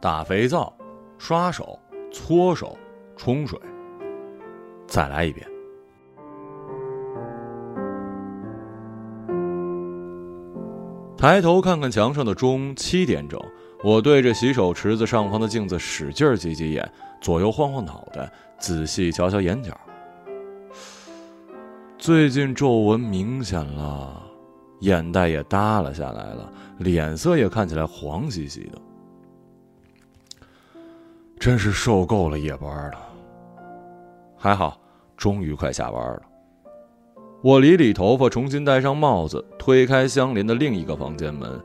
打肥皂、刷手、搓手、冲水。再来一遍。抬头看看墙上的钟，七点整。我对着洗手池子上方的镜子使劲挤挤眼，左右晃晃脑袋，仔细瞧瞧眼角。最近皱纹明显了，眼袋也耷拉下来了，脸色也看起来黄兮兮的。真是受够了夜班了。还好，终于快下班了。我理理头发，重新戴上帽子，推开相邻的另一个房间门。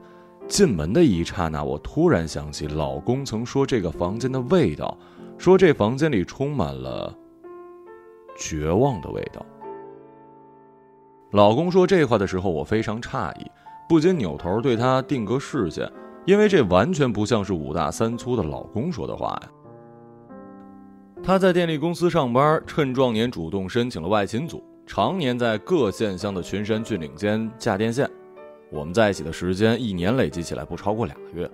进门的一刹那，我突然想起老公曾说这个房间的味道，说这房间里充满了绝望的味道。老公说这话的时候，我非常诧异，不禁扭头对他定格视线，因为这完全不像是五大三粗的老公说的话呀。他在电力公司上班，趁壮年主动申请了外勤组，常年在各县乡的群山峻岭间架电线。我们在一起的时间一年累计起来不超过俩月，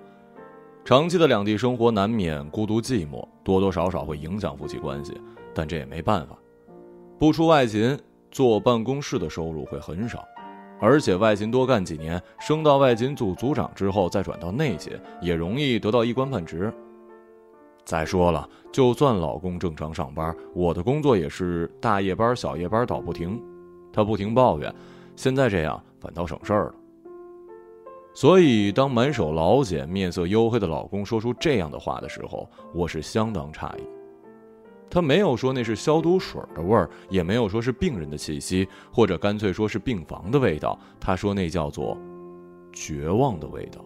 长期的两地生活难免孤独寂寞，多多少少会影响夫妻关系。但这也没办法，不出外勤，坐办公室的收入会很少，而且外勤多干几年，升到外勤组组长之后再转到内勤，也容易得到一官半职。再说了，就算老公正常上班，我的工作也是大夜班、小夜班倒不停，他不停抱怨，现在这样反倒省事儿了。所以，当满手老茧、面色黝黑的老公说出这样的话的时候，我是相当诧异。他没有说那是消毒水的味儿，也没有说是病人的气息，或者干脆说是病房的味道。他说那叫做绝望的味道。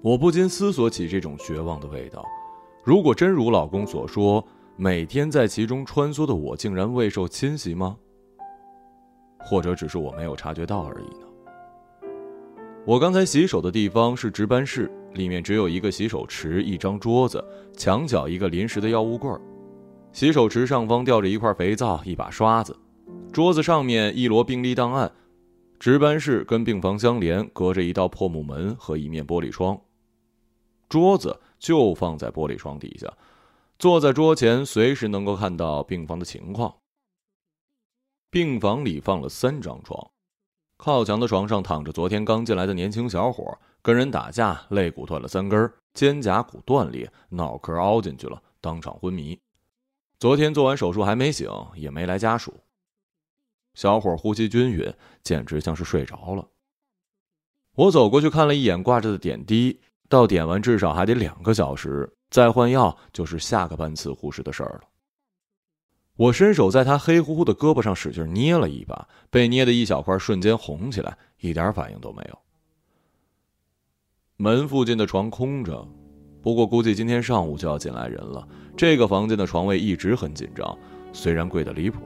我不禁思索起这种绝望的味道：如果真如老公所说，每天在其中穿梭的我竟然未受侵袭吗？或者只是我没有察觉到而已呢？我刚才洗手的地方是值班室，里面只有一个洗手池、一张桌子，墙角一个临时的药物柜儿。洗手池上方吊着一块肥皂、一把刷子，桌子上面一摞病历档案。值班室跟病房相连，隔着一道破木门和一面玻璃窗。桌子就放在玻璃窗底下，坐在桌前，随时能够看到病房的情况。病房里放了三张床。靠墙的床上躺着昨天刚进来的年轻小伙，跟人打架，肋骨断了三根，肩胛骨断裂，脑壳凹进去了，当场昏迷。昨天做完手术还没醒，也没来家属。小伙呼吸均匀，简直像是睡着了。我走过去看了一眼挂着的点滴，到点完至少还得两个小时，再换药就是下个班次护士的事儿了。我伸手在他黑乎乎的胳膊上使劲捏了一把，被捏的一小块瞬间红起来，一点反应都没有。门附近的床空着，不过估计今天上午就要进来人了。这个房间的床位一直很紧张，虽然贵的离谱。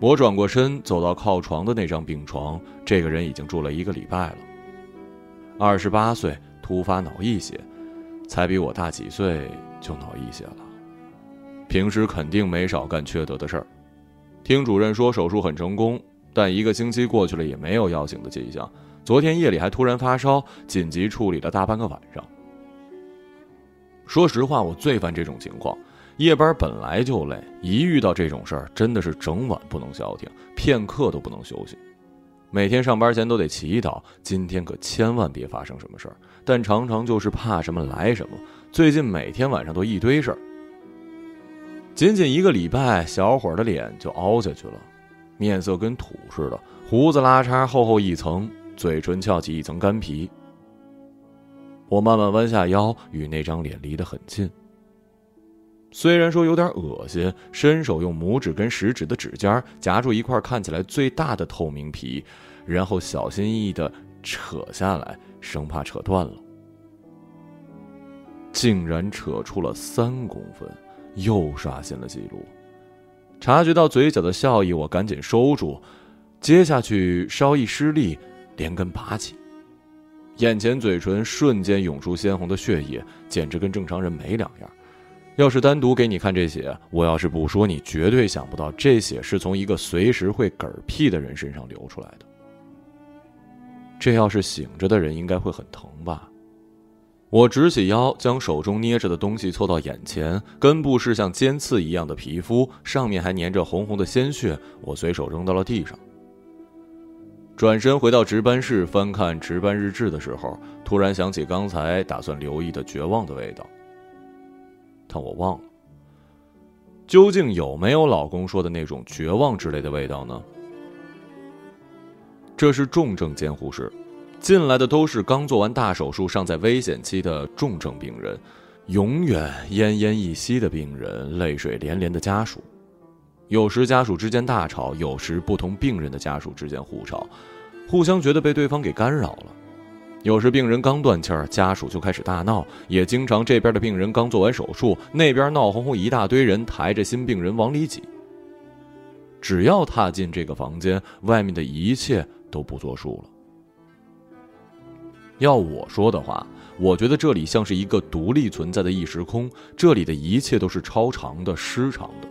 我转过身走到靠床的那张病床，这个人已经住了一个礼拜了。二十八岁，突发脑溢血，才比我大几岁就脑溢血了。平时肯定没少干缺德的事儿，听主任说手术很成功，但一个星期过去了也没有要醒的迹象。昨天夜里还突然发烧，紧急处理了大半个晚上。说实话，我最烦这种情况，夜班本来就累，一遇到这种事儿，真的是整晚不能消停，片刻都不能休息。每天上班前都得祈祷，今天可千万别发生什么事儿，但常常就是怕什么来什么。最近每天晚上都一堆事儿。仅仅一个礼拜，小伙的脸就凹下去了，面色跟土似的，胡子拉碴，厚厚一层，嘴唇翘起一层干皮。我慢慢弯下腰，与那张脸离得很近。虽然说有点恶心，伸手用拇指跟食指的指尖夹住一块看起来最大的透明皮，然后小心翼翼的扯下来，生怕扯断了，竟然扯出了三公分。又刷新了记录，察觉到嘴角的笑意，我赶紧收住，接下去稍一失力，连根拔起，眼前嘴唇瞬间涌出鲜红的血液，简直跟正常人没两样。要是单独给你看这血，我要是不说，你绝对想不到这血是从一个随时会嗝屁的人身上流出来的。这要是醒着的人，应该会很疼吧？我直起腰，将手中捏着的东西凑到眼前，根部是像尖刺一样的皮肤，上面还粘着红红的鲜血。我随手扔到了地上。转身回到值班室，翻看值班日志的时候，突然想起刚才打算留意的绝望的味道。但我忘了，究竟有没有老公说的那种绝望之类的味道呢？这是重症监护室。进来的都是刚做完大手术、尚在危险期的重症病人，永远奄奄一息的病人，泪水连连的家属。有时家属之间大吵，有时不同病人的家属之间互吵，互相觉得被对方给干扰了。有时病人刚断气儿，家属就开始大闹；也经常这边的病人刚做完手术，那边闹哄哄一大堆人抬着新病人往里挤。只要踏进这个房间，外面的一切都不作数了。要我说的话，我觉得这里像是一个独立存在的异时空，这里的一切都是超长的、失常的。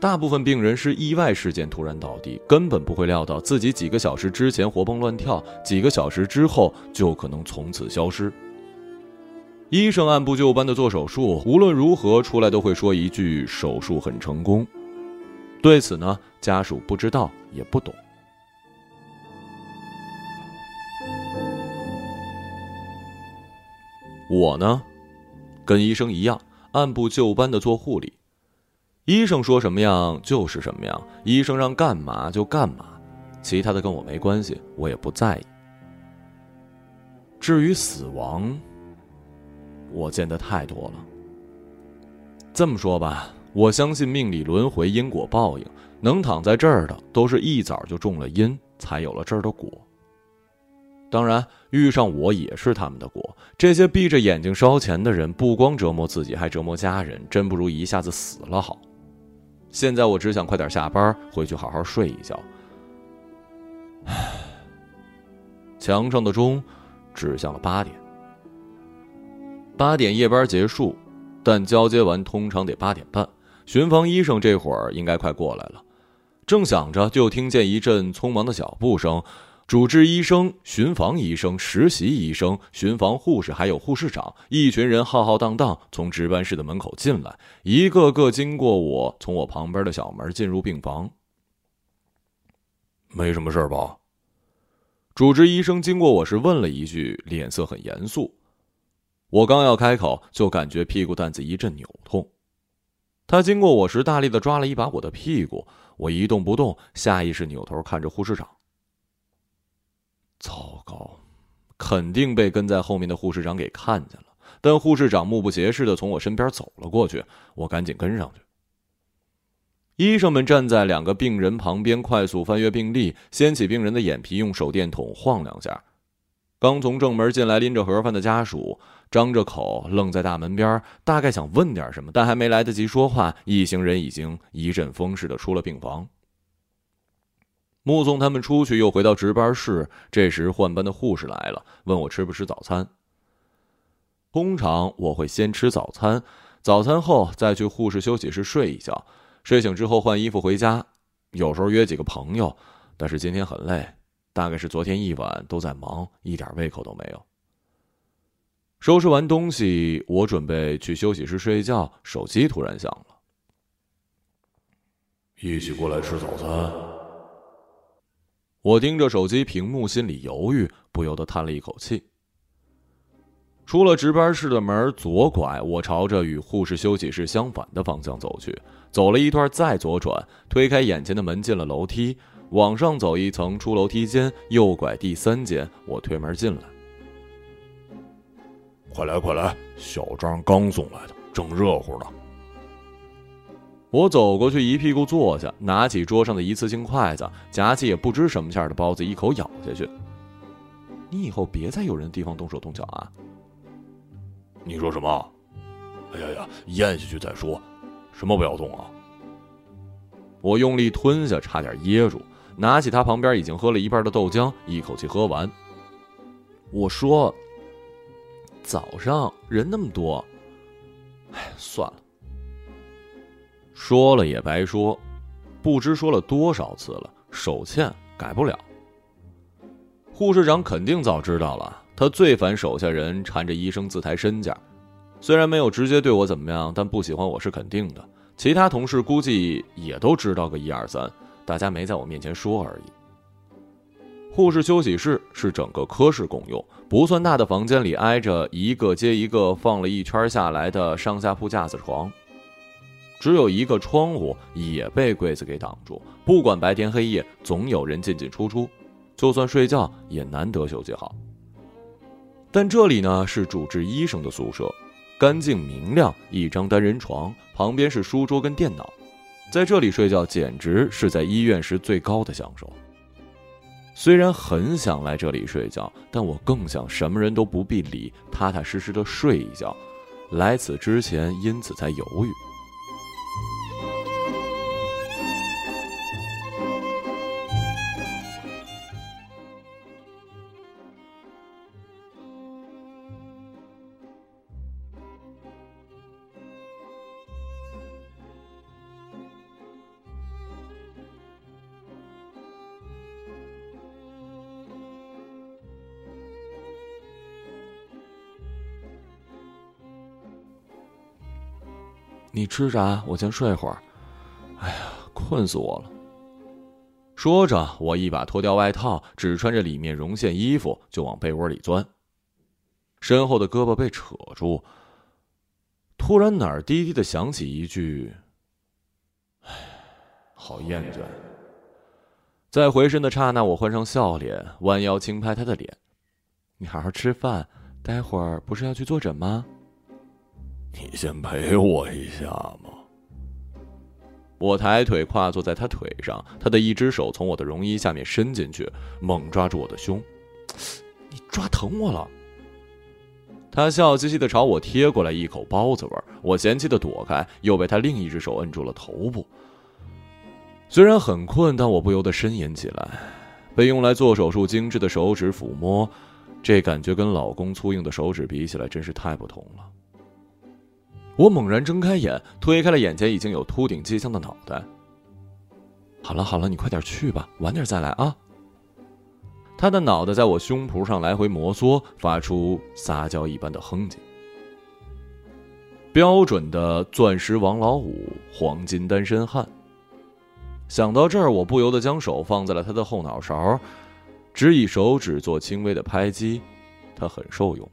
大部分病人是意外事件突然倒地，根本不会料到自己几个小时之前活蹦乱跳，几个小时之后就可能从此消失。医生按部就班的做手术，无论如何出来都会说一句“手术很成功”。对此呢，家属不知道也不懂。我呢，跟医生一样，按部就班的做护理。医生说什么样就是什么样，医生让干嘛就干嘛，其他的跟我没关系，我也不在意。至于死亡，我见的太多了。这么说吧，我相信命里轮回，因果报应，能躺在这儿的，都是一早就中了因，才有了这儿的果。当然，遇上我也是他们的果。这些闭着眼睛烧钱的人，不光折磨自己，还折磨家人，真不如一下子死了好。现在我只想快点下班，回去好好睡一觉。墙上的钟指向了八点。八点夜班结束，但交接完通常得八点半。巡防医生这会儿应该快过来了。正想着，就听见一阵匆忙的脚步声。主治医生、巡房医生、实习医生、巡房护士，还有护士长，一群人浩浩荡荡从值班室的门口进来，一个个经过我，从我旁边的小门进入病房。没什么事吧？主治医生经过我时问了一句，脸色很严肃。我刚要开口，就感觉屁股蛋子一阵扭痛。他经过我时，大力的抓了一把我的屁股，我一动不动，下意识扭头看着护士长。糟糕，肯定被跟在后面的护士长给看见了。但护士长目不斜视的从我身边走了过去，我赶紧跟上去。医生们站在两个病人旁边，快速翻阅病历，掀起病人的眼皮，用手电筒晃两下。刚从正门进来拎着盒饭的家属，张着口愣在大门边，大概想问点什么，但还没来得及说话，一行人已经一阵风似的出了病房。目送他们出去，又回到值班室。这时换班的护士来了，问我吃不吃早餐。通常我会先吃早餐，早餐后再去护士休息室睡一觉，睡醒之后换衣服回家。有时候约几个朋友，但是今天很累，大概是昨天一晚都在忙，一点胃口都没有。收拾完东西，我准备去休息室睡觉，手机突然响了。一起过来吃早餐。我盯着手机屏幕，心里犹豫，不由得叹了一口气。出了值班室的门，左拐，我朝着与护士休息室相反的方向走去。走了一段，再左转，推开眼前的门，进了楼梯，往上走一层，出楼梯间，右拐第三间，我推门进来。快来快来，小张刚送来的，正热乎呢。我走过去，一屁股坐下，拿起桌上的一次性筷子，夹起也不知什么馅的包子，一口咬下去。你以后别在有人的地方动手动脚啊！你说什么？哎呀呀，咽下去再说，什么不要动啊！我用力吞下，差点噎住，拿起他旁边已经喝了一半的豆浆，一口气喝完。我说：“早上人那么多，哎，算了。”说了也白说，不知说了多少次了，手欠改不了。护士长肯定早知道了，他最烦手下人缠着医生自抬身价。虽然没有直接对我怎么样，但不喜欢我是肯定的。其他同事估计也都知道个一二三，大家没在我面前说而已。护士休息室是整个科室共用，不算大的房间里挨着一个接一个放了一圈下来的上下铺架子床，只有一个窗户也被柜子给挡住。不管白天黑夜，总有人进进出出，就算睡觉也难得休息好。但这里呢是主治医生的宿舍，干净明亮，一张单人床，旁边是书桌跟电脑，在这里睡觉简直是在医院时最高的享受。虽然很想来这里睡觉，但我更想什么人都不必理，踏踏实实的睡一觉。来此之前，因此才犹豫。吃啥？我先睡会儿。哎呀，困死我了。说着，我一把脱掉外套，只穿着里面绒线衣服，就往被窝里钻。身后的胳膊被扯住，突然哪儿低低的响起一句：“唉，好厌倦。”在回身的刹那，我换上笑脸，弯腰轻拍他的脸：“你好好吃饭，待会儿不是要去坐诊吗？”你先陪我一下嘛。我抬腿跨坐在他腿上，他的一只手从我的绒衣下面伸进去，猛抓住我的胸。你抓疼我了。他笑嘻嘻的朝我贴过来，一口包子味。我嫌弃的躲开，又被他另一只手摁住了头部。虽然很困，但我不由得呻吟起来。被用来做手术精致的手指抚摸，这感觉跟老公粗硬的手指比起来，真是太不同了。我猛然睁开眼，推开了眼前已经有秃顶迹象的脑袋。好了好了，你快点去吧，晚点再来啊。他的脑袋在我胸脯上来回摩挲，发出撒娇一般的哼唧。标准的钻石王老五，黄金单身汉。想到这儿，我不由得将手放在了他的后脑勺，只以手指做轻微的拍击，他很受用。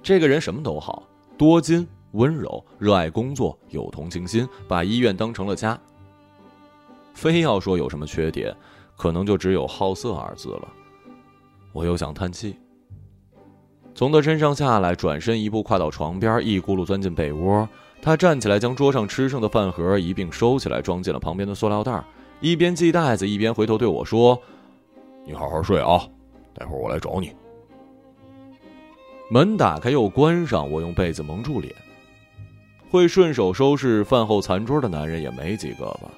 这个人什么都好。多金、温柔、热爱工作、有同情心，把医院当成了家。非要说有什么缺点，可能就只有好色二字了。我又想叹气。从他身上下来，转身一步跨到床边，一咕噜钻进被窝。他站起来，将桌上吃剩的饭盒一并收起来，装进了旁边的塑料袋，一边系袋子，一边回头对我说：“你好好睡啊，待会儿我来找你。”门打开又关上，我用被子蒙住脸。会顺手收拾饭后残桌的男人也没几个吧？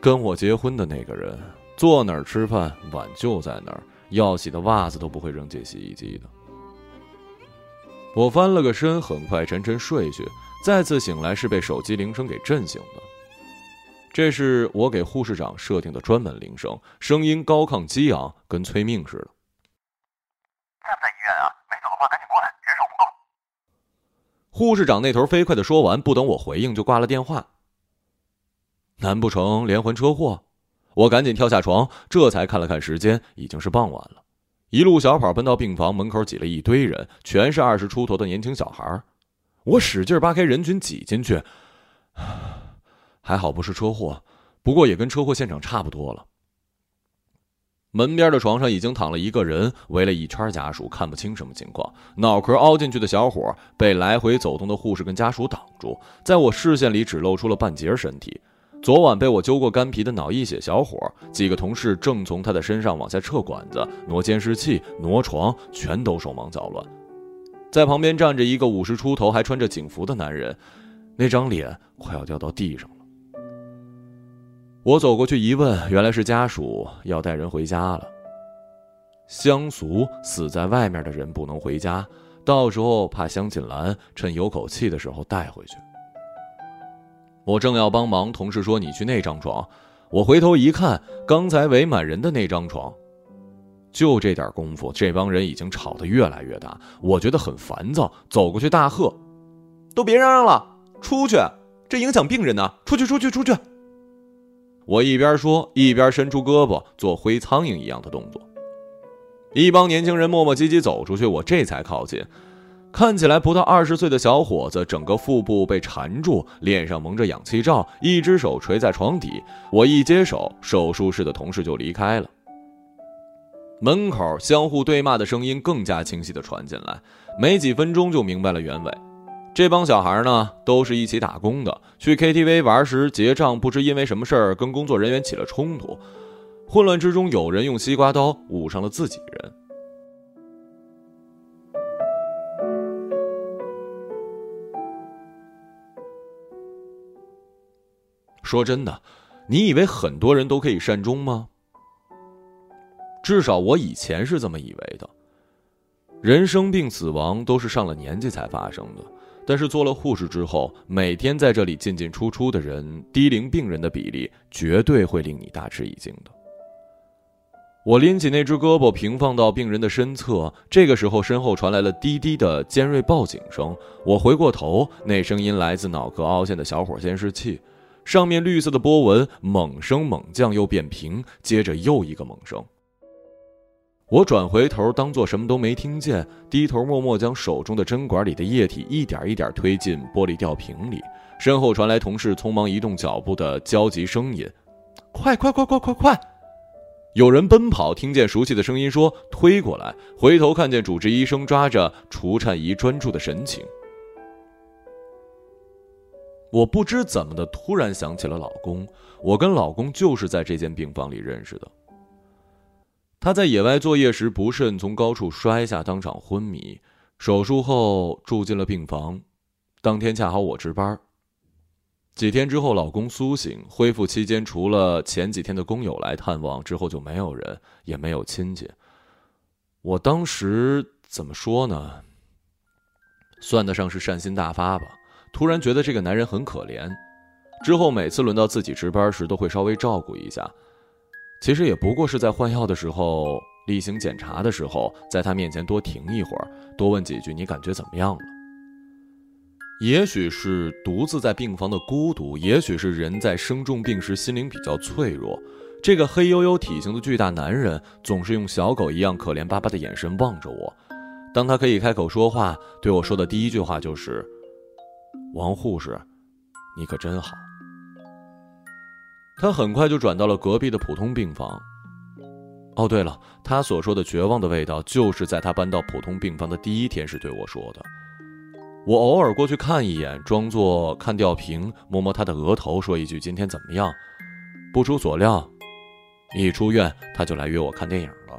跟我结婚的那个人，坐哪儿吃饭，碗就在那儿，要洗的袜子都不会扔进洗衣机的。我翻了个身，很快沉沉睡去。再次醒来是被手机铃声给震醒的。这是我给护士长设定的专门铃声，声音高亢激昂，跟催命似的。在不在医院啊？赶紧过来，人手不够。护士长那头飞快的说完，不等我回应就挂了电话。难不成连环车祸？我赶紧跳下床，这才看了看时间，已经是傍晚了。一路小跑奔到病房门口，挤了一堆人，全是二十出头的年轻小孩。我使劲扒开人群挤进去，还好不是车祸，不过也跟车祸现场差不多了。门边的床上已经躺了一个人，围了一圈家属，看不清什么情况。脑壳凹进去的小伙被来回走动的护士跟家属挡住，在我视线里只露出了半截身体。昨晚被我揪过干皮的脑溢血小伙，几个同事正从他的身上往下撤管子、挪监视器、挪床，全都手忙脚乱。在旁边站着一个五十出头还穿着警服的男人，那张脸快要掉到地上。我走过去一问，原来是家属要带人回家了。乡俗，死在外面的人不能回家，到时候怕乡亲兰，趁有口气的时候带回去。我正要帮忙，同事说：“你去那张床。”我回头一看，刚才围满人的那张床，就这点功夫，这帮人已经吵得越来越大，我觉得很烦躁，走过去大喝：“都别嚷嚷了，出去！这影响病人呢！出去，出去，出去！”我一边说，一边伸出胳膊做挥苍蝇一样的动作。一帮年轻人磨磨唧唧走出去，我这才靠近。看起来不到二十岁的小伙子，整个腹部被缠住，脸上蒙着氧气罩，一只手垂在床底。我一接手，手术室的同事就离开了。门口相互对骂的声音更加清晰地传进来，没几分钟就明白了原委。这帮小孩呢，都是一起打工的，去 KTV 玩时结账，不知因为什么事儿跟工作人员起了冲突，混乱之中有人用西瓜刀捂上了自己人。说真的，你以为很多人都可以善终吗？至少我以前是这么以为的，人生病死亡都是上了年纪才发生的。但是做了护士之后，每天在这里进进出出的人，低龄病人的比例绝对会令你大吃一惊的。我拎起那只胳膊，平放到病人的身侧。这个时候，身后传来了滴滴的尖锐报警声。我回过头，那声音来自脑壳凹陷的小伙监视器，上面绿色的波纹猛升猛降，又变平，接着又一个猛升。我转回头，当做什么都没听见，低头默默将手中的针管里的液体一点一点推进玻璃吊瓶里。身后传来同事匆忙移动脚步的焦急声音：“快快快快快快！”有人奔跑，听见熟悉的声音说：“推过来。”回头看见主治医生抓着除颤仪专注的神情。我不知怎么的，突然想起了老公。我跟老公就是在这间病房里认识的。他在野外作业时不慎从高处摔下，当场昏迷。手术后住进了病房，当天恰好我值班。几天之后，老公苏醒，恢复期间除了前几天的工友来探望，之后就没有人，也没有亲戚。我当时怎么说呢？算得上是善心大发吧。突然觉得这个男人很可怜，之后每次轮到自己值班时，都会稍微照顾一下。其实也不过是在换药的时候、例行检查的时候，在他面前多停一会儿，多问几句“你感觉怎么样了？”也许是独自在病房的孤独，也许是人在生重病时心灵比较脆弱。这个黑黝黝体型的巨大男人总是用小狗一样可怜巴巴的眼神望着我。当他可以开口说话，对我说的第一句话就是：“王护士，你可真好。”他很快就转到了隔壁的普通病房。哦，对了，他所说的绝望的味道，就是在他搬到普通病房的第一天时对我说的。我偶尔过去看一眼，装作看吊瓶，摸摸他的额头，说一句：“今天怎么样？”不出所料，一出院他就来约我看电影了。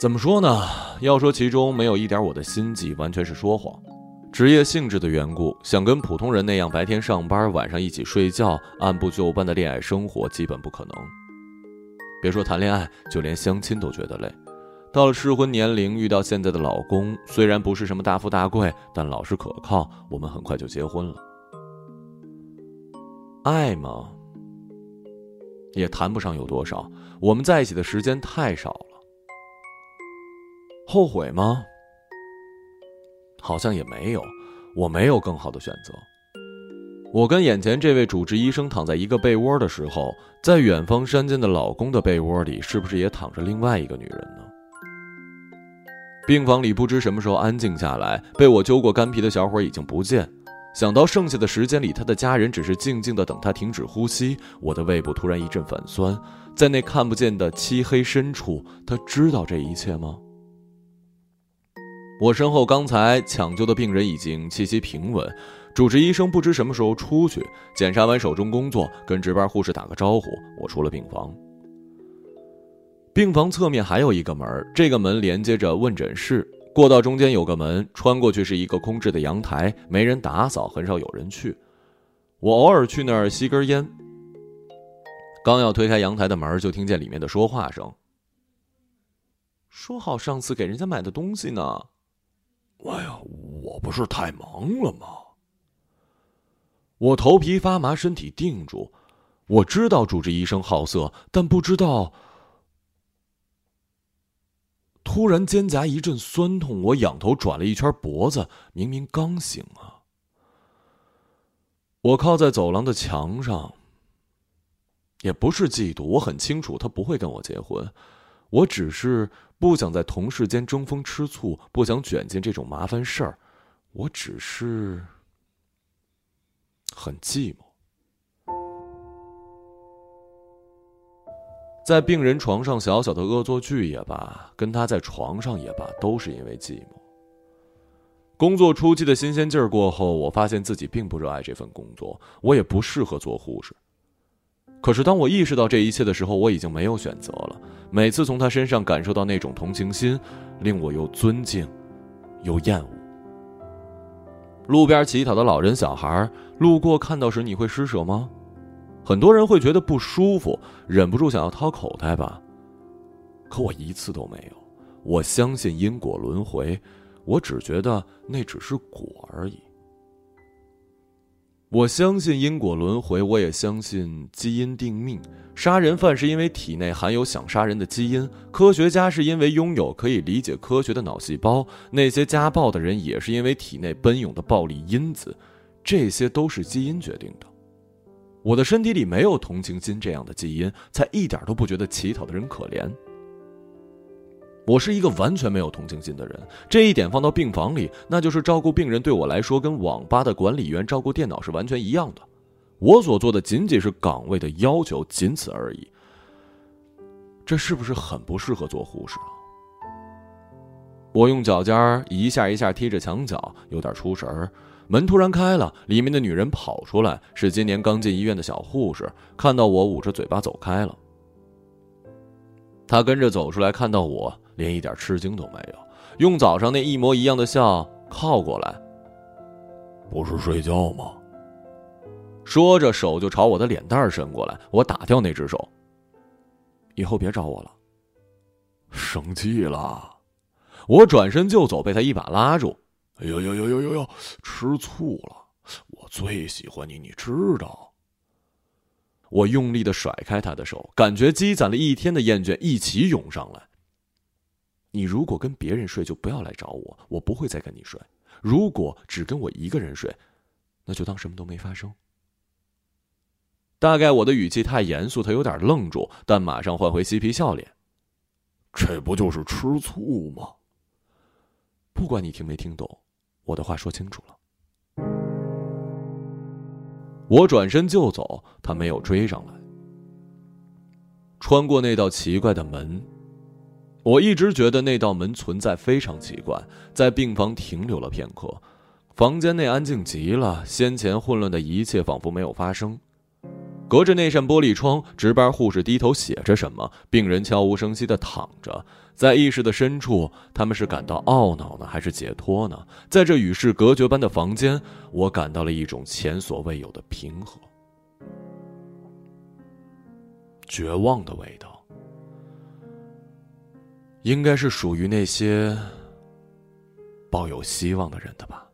怎么说呢？要说其中没有一点我的心计，完全是说谎。职业性质的缘故，想跟普通人那样白天上班，晚上一起睡觉，按部就班的恋爱生活，基本不可能。别说谈恋爱，就连相亲都觉得累。到了适婚年龄，遇到现在的老公，虽然不是什么大富大贵，但老实可靠，我们很快就结婚了。爱吗？也谈不上有多少，我们在一起的时间太少了。后悔吗？好像也没有，我没有更好的选择。我跟眼前这位主治医生躺在一个被窝的时候，在远方山间的老公的被窝里，是不是也躺着另外一个女人呢？病房里不知什么时候安静下来，被我揪过干皮的小伙已经不见。想到剩下的时间里，他的家人只是静静的等他停止呼吸，我的胃部突然一阵反酸。在那看不见的漆黑深处，他知道这一切吗？我身后刚才抢救的病人已经气息平稳，主治医生不知什么时候出去检查完手中工作，跟值班护士打个招呼，我出了病房。病房侧面还有一个门，这个门连接着问诊室，过道中间有个门，穿过去是一个空置的阳台，没人打扫，很少有人去。我偶尔去那儿吸根烟，刚要推开阳台的门，就听见里面的说话声：“说好上次给人家买的东西呢。”哎呀，我不是太忙了吗？我头皮发麻，身体定住。我知道主治医生好色，但不知道突然肩胛一阵酸痛，我仰头转了一圈脖子，明明刚醒啊。我靠在走廊的墙上，也不是嫉妒，我很清楚他不会跟我结婚，我只是不想在同事间争风吃醋，不想卷进这种麻烦事儿，我只是很寂寞。在病人床上小小的恶作剧也罢，跟他在床上也罢，都是因为寂寞。工作初期的新鲜劲儿过后，我发现自己并不热爱这份工作，我也不适合做护士。可是当我意识到这一切的时候，我已经没有选择了。每次从他身上感受到那种同情心，令我又尊敬，又厌恶。路边乞讨的老人、小孩，路过看到时，你会施舍吗？很多人会觉得不舒服，忍不住想要掏口袋吧。可我一次都没有。我相信因果轮回。我只觉得那只是果而已。我相信因果轮回，我也相信基因定命。杀人犯是因为体内含有想杀人的基因，科学家是因为拥有可以理解科学的脑细胞，那些家暴的人也是因为体内奔涌的暴力因子，这些都是基因决定的。我的身体里没有同情心这样的基因，才一点都不觉得乞讨的人可怜。我是一个完全没有同情心的人，这一点放到病房里，那就是照顾病人对我来说，跟网吧的管理员照顾电脑是完全一样的。我所做的仅仅是岗位的要求，仅此而已。这是不是很不适合做护士啊？我用脚尖一下一下踢着墙角，有点出神儿。门突然开了，里面的女人跑出来，是今年刚进医院的小护士，看到我捂着嘴巴走开了。她跟着走出来，看到我。连一点吃惊都没有，用早上那一模一样的笑靠过来。不是睡觉吗？说着，手就朝我的脸蛋伸过来。我打掉那只手。以后别找我了。生气了，我转身就走，被他一把拉住。哎呦呦呦呦呦呦！吃醋了！我最喜欢你，你知道。我用力的甩开他的手，感觉积攒了一天的厌倦一起涌上来。你如果跟别人睡，就不要来找我，我不会再跟你睡。如果只跟我一个人睡，那就当什么都没发生。大概我的语气太严肃，他有点愣住，但马上换回嬉皮笑脸。这不就是吃醋吗？不管你听没听懂，我的话说清楚了。我转身就走，他没有追上来。穿过那道奇怪的门。我一直觉得那道门存在非常奇怪，在病房停留了片刻，房间内安静极了，先前混乱的一切仿佛没有发生。隔着那扇玻璃窗，值班护士低头写着什么，病人悄无声息地躺着，在意识的深处，他们是感到懊恼呢，还是解脱呢？在这与世隔绝般的房间，我感到了一种前所未有的平和，绝望的味道。应该是属于那些抱有希望的人的吧。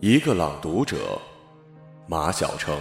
一个朗读者，马晓成。